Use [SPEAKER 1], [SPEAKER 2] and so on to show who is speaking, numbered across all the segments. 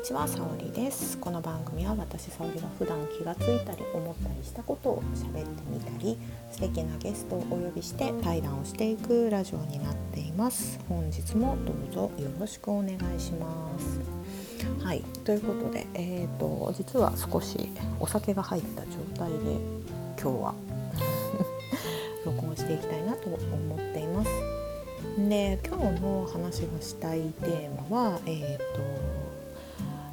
[SPEAKER 1] こんにちは、さおりです。この番組は私さおりが普段気がついたり思ったりしたことを喋ってみたり素敵なゲストをお呼びして対談をしていくラジオになっています。本日もどうぞよろしくお願いします。はい、ということで、えーと、実は少しお酒が入った状態で今日は 録音していきたいなと思っています。で今日の話がしたいテーマは、えーと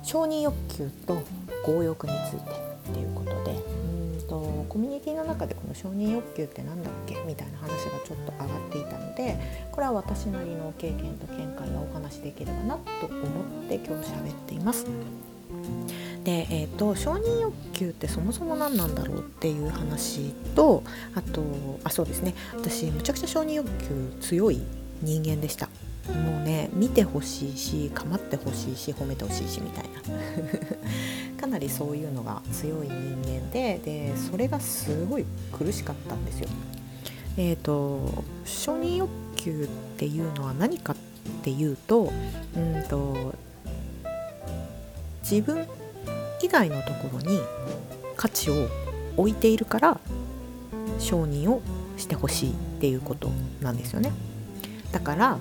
[SPEAKER 1] 承認欲求と強欲についてっていうことでうんとコミュニティの中でこの承認欲求って何だっけみたいな話がちょっと上がっていたのでこれは私なりの経験と見解をお話しできればなと思って今日喋っています。で、えーと、承認欲求ってそもそも何なんだろうっていう話とあとあそうですね私むちゃくちゃ承認欲求強い人間でしたもうね見てほしいし構ってほしいし褒めてほしいしみたいな かなりそういうのが強い人間ででそれがすごい苦しかったんですよ。えーと、承認欲求っていうのは何かっていうとうんと自分以外のところに価値を置いているから承認をしてほしいっていうことなんですよね。だから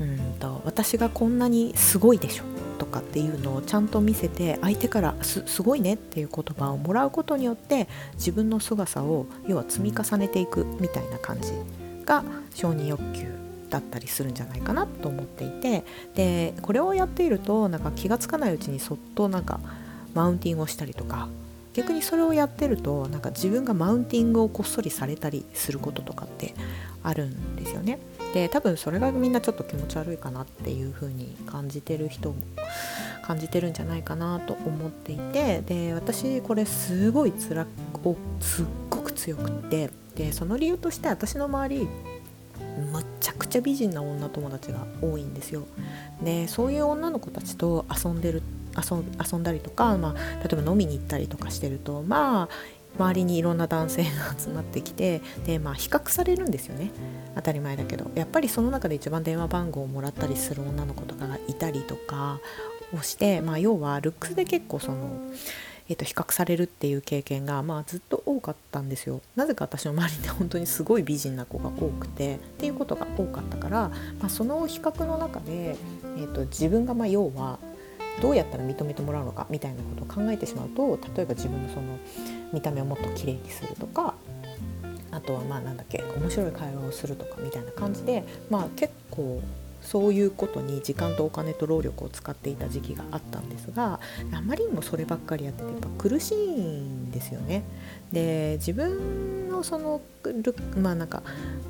[SPEAKER 1] うんと私がこんなにすごいでしょとかっていうのをちゃんと見せて相手からすすごいねっていう言葉をもらうことによって自分の凄さを要は積み重ねていくみたいな感じが承認欲求だったりするんじゃないかなと思っていてでこれをやっているとなんか気が付かないうちにそっとなんかマウンティングをしたりとか逆にそれをやってるとなんか自分がマウンティングをこっそりされたりすることとかってあるんですよね。で多分それがみんなちょっと気持ち悪いかなっていう風に感じてる人も感じてるんじゃないかなと思っていてで私これすごいつらおすっごく強くってでその理由として私の周りむちゃくちゃ美人な女友達が多いんですよ。でそういう女の子たちと遊んでる遊んだりとか、まあ、例えば飲みに行ったりとかしてるとまあ周りにいろんな男性が集まってきてで、まあ、比較されるんですよね当たり前だけどやっぱりその中で一番電話番号をもらったりする女の子とかがいたりとかをして、まあ、要はルックスで結構その。えー、と比較されるっていう経験が、まあ、ずっと多かったんですよなぜか私の周りで本当にすごい美人な子が多くてっていうことが多かったから、まあ、その比較の中で、えー、と自分がまあ要はどうやったら認めてもらうのかみたいなことを考えてしまうと例えば自分のその見た目をもっと綺麗にするとかあとはまあなんだっけ面白い会話をするとかみたいな感じで、まあ、結構そういうことに時間とお金と労力を使っていた時期があったんですがあまりにもそればっかりやっててやっぱ苦しいんですよね。で自分のそのルまあなんか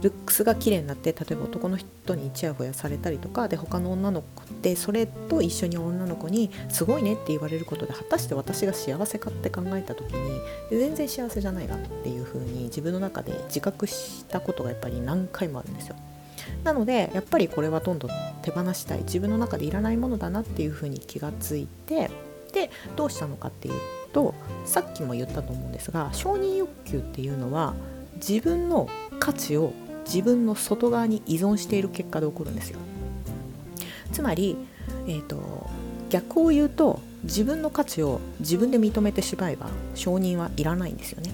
[SPEAKER 1] ルックスが綺麗になって例えば男の人にちやほやされたりとかで他の女の子ってそれと一緒に女の子に「すごいね」って言われることで果たして私が幸せかって考えた時に全然幸せじゃないなっていうふうに自分の中で自覚したことがやっぱり何回もあるんですよ。なのでやっぱりこれはどんどん手放したい自分の中でいらないものだなっていうふうに気がついてでどうしたのかっていうとさっきも言ったと思うんですが承認欲求っていうのは自分の価値を自分の外側に依存している結果で起こるんですよ。つまり、えーと、逆を言うと自分の価値を自分で認めてしまえば承認はいらないんですよね。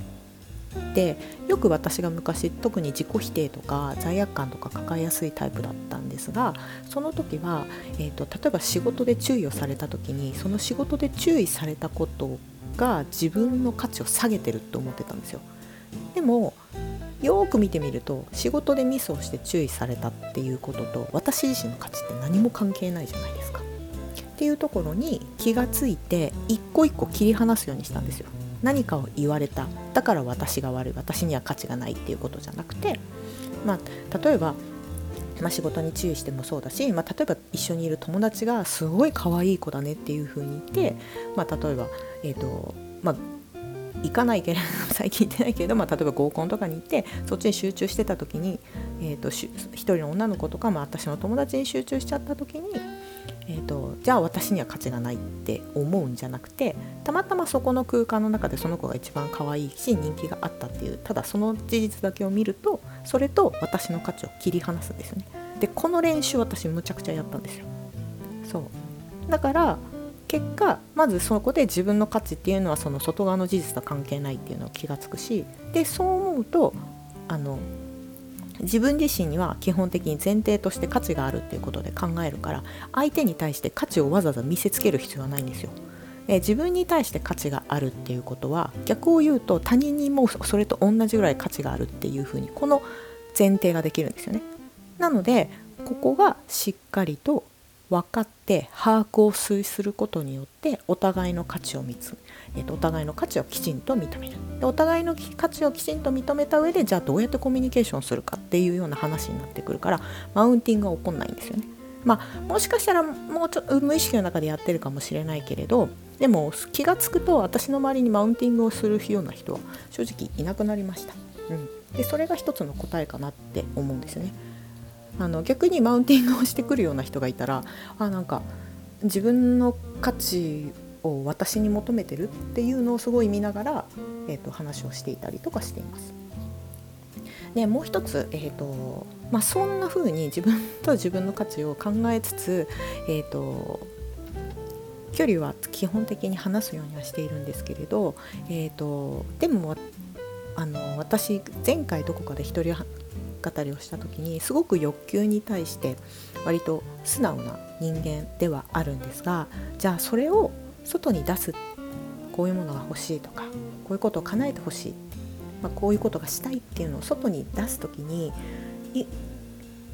[SPEAKER 1] でよく私が昔特に自己否定とか罪悪感とか抱えやすいタイプだったんですがその時は、えーと、例えば仕事で注意をされた時にその仕事で注意されたことが自分の価値を下げてるって思ってたんですよ。でもよく見てみると仕事でミスをして注意されたっていうことと私自身の価値って何も関係ないじゃないですか。っていうところに気がついて一個一個切り離すようにしたんですよ。何かを言われた。だから私が悪い。私には価値がないっていうことじゃなくて、まあ、例えば、まあ、仕事に注意してもそうだし、まあ、例えば一緒にいる友達がすごい可愛い子だねっていうふうに言って、まあ、例えば、えーとまあ、行かないけれど 最近行ってないけれど、まあ、例えば合コンとかに行ってそっちに集中してた時に、えーと、一人の女の子とか、まあ、私の友達に集中しちゃった時にえーと、じゃあ私には価値がないって思うんじゃなくてたまたまそこの空間の中でその子が一番可愛いし人気があったっていうただその事実だけを見るとそれと私の価値を切り離すんですよね。でこの練習私むちゃくちゃやったんですよ。そう。だから結果まずそこで自分の価値っていうのはその外側の事実と関係ないっていうのを気が付くしでそう思うとあの自分自身には基本的に前提として価値があるっていうことで考えるから相手に対して価値をわざわざ見せつける必要はないんですよ。え自分に対して価値があるっていうことは逆を言うと他人にもそれと同じぐらい価値があるっていうふうにこの前提ができるんですよね。なのでここがしっかりと分かって把握を推することによってお互いの価値を見つ、えー、とお互いの価値をきちんと認めるでお互いの価値をきちんと認めた上でじゃあどうやってコミュニケーションするかっていうような話になってくるからマウンティングは起こんないんですよね。まあ、もしかしたらもうちょっと無意識の中でやってるかもしれないけれどでも気が付くと私の周りにマウンティングをするような人は正直いなくなりました。うん、でそれが一つの答えかなって思うんですよね。あの逆にマウンティングをしてくるような人がいたらあなんか自分の価値を私に求めてるっていうのをすごい見ながら、えーと、話をしていたりとかしています。でもう一つ、えーとまあ、そんな風に自分と自分の価値を考えつつ、えーと、距離は基本的に話すようにはしているんですけれど、えーとでもあの私前回どこかで一人語りをした時にすごく欲求に対して割と素直な人間ではあるんですがじゃあそれを外に出すこういうものが欲しいとかこういうことを叶えてほしい、まあ、こういうことがしたいっていうのを外に出す時に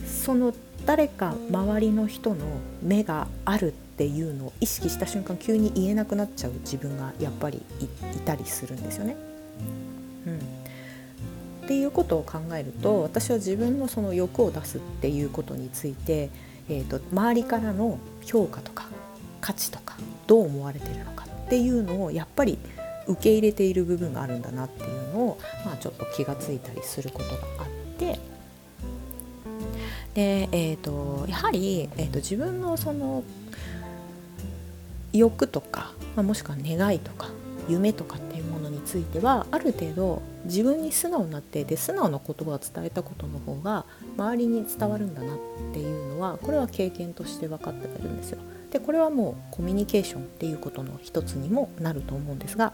[SPEAKER 1] その誰か周りの人の目があるってていうのを意識した瞬間急に言えなくなっちゃう自分がやっぱりいたりするんですよね。うんっていうことを考えると私は自分のその欲を出すっていうことについて、えーと、周りからの評価とか価値とかどう思われてるのかっていうのをやっぱり受け入れている部分があるんだなっていうのを、まあ、ちょっと気がついたりすることがあってで、えーと、やはり、えーと自分のその欲とか、まあ、もしくは願いとか夢とかっていうものについてはある程度自分に素直になってで素直な言葉を伝えたことの方が周りに伝わるんだなっていうのはこれは経験として分かってはいるんですよ。でこれはもうコミュニケーションっていうことの一つにもなると思うんですが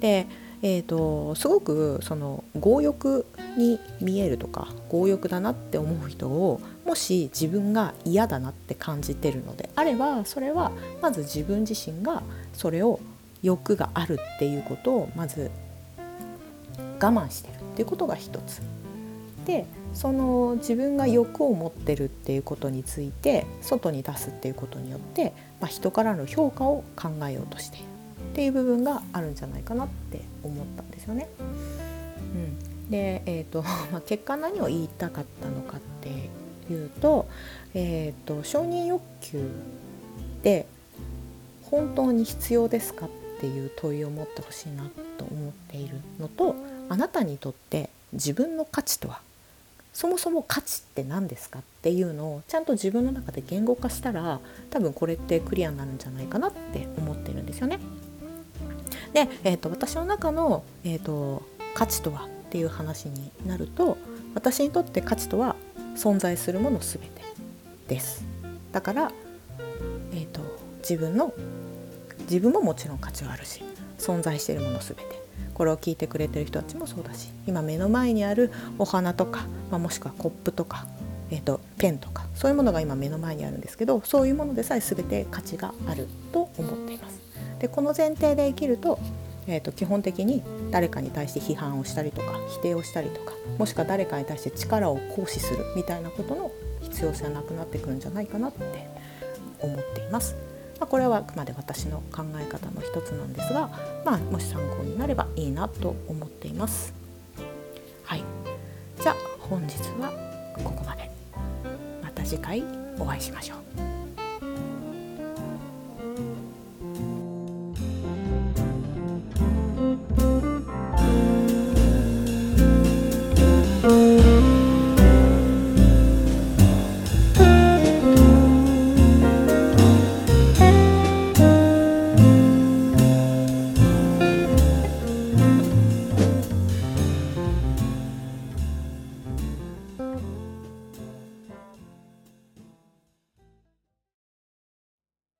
[SPEAKER 1] で、えーと、すごくその強欲に見えるとか強欲だなって思う人をもし自分が嫌だなって感じてるのであればそれはまず自分自身がそれを欲があるっていうことをまず我慢してるっていうことが一つ。でその自分が欲を持ってるっていうことについて外に出すっていうことによって、まあ、人からの評価を考えようとしているっていう部分があるんじゃないかなって思ったんですよね。うん、で、えーと まあ、結果何を言いたかったのかっていうと,、えーと承認欲求で本当に必要ですかっていう問いを持ってほしいなと思っているのとあなたにとって自分の価値とはそもそも価値って何ですかっていうのをちゃんと自分の中で言語化したら多分これってクリアになるんじゃないかなって思ってるんですよね。で、えーと、私の中の、えーと、価値とはっていう話になると私にとって価値とは存在するもの全てです。だから、えーと自分の自分ももちろん価値はあるし存在しているもの全てこれを聞いてくれてる人たちもそうだし今目の前にあるお花とか、まあ、もしくはコップとか、えーと、ペンとかそういうものが今目の前にあるんですけどそういうものでさえ全て価値があると思っています。でこの前提で生きると,、えーと基本的に誰かに対して批判をしたりとか否定をしたりとかもしくは誰かに対して力を行使するみたいなことの必要性はなくなってくるんじゃないかなって思っています。まあ、これはあくまで私の考え方の一つなんですが、まあ、もし参考になればいいなと思っています。はい、じゃあ本日はここまで。また次回お会いしましょう。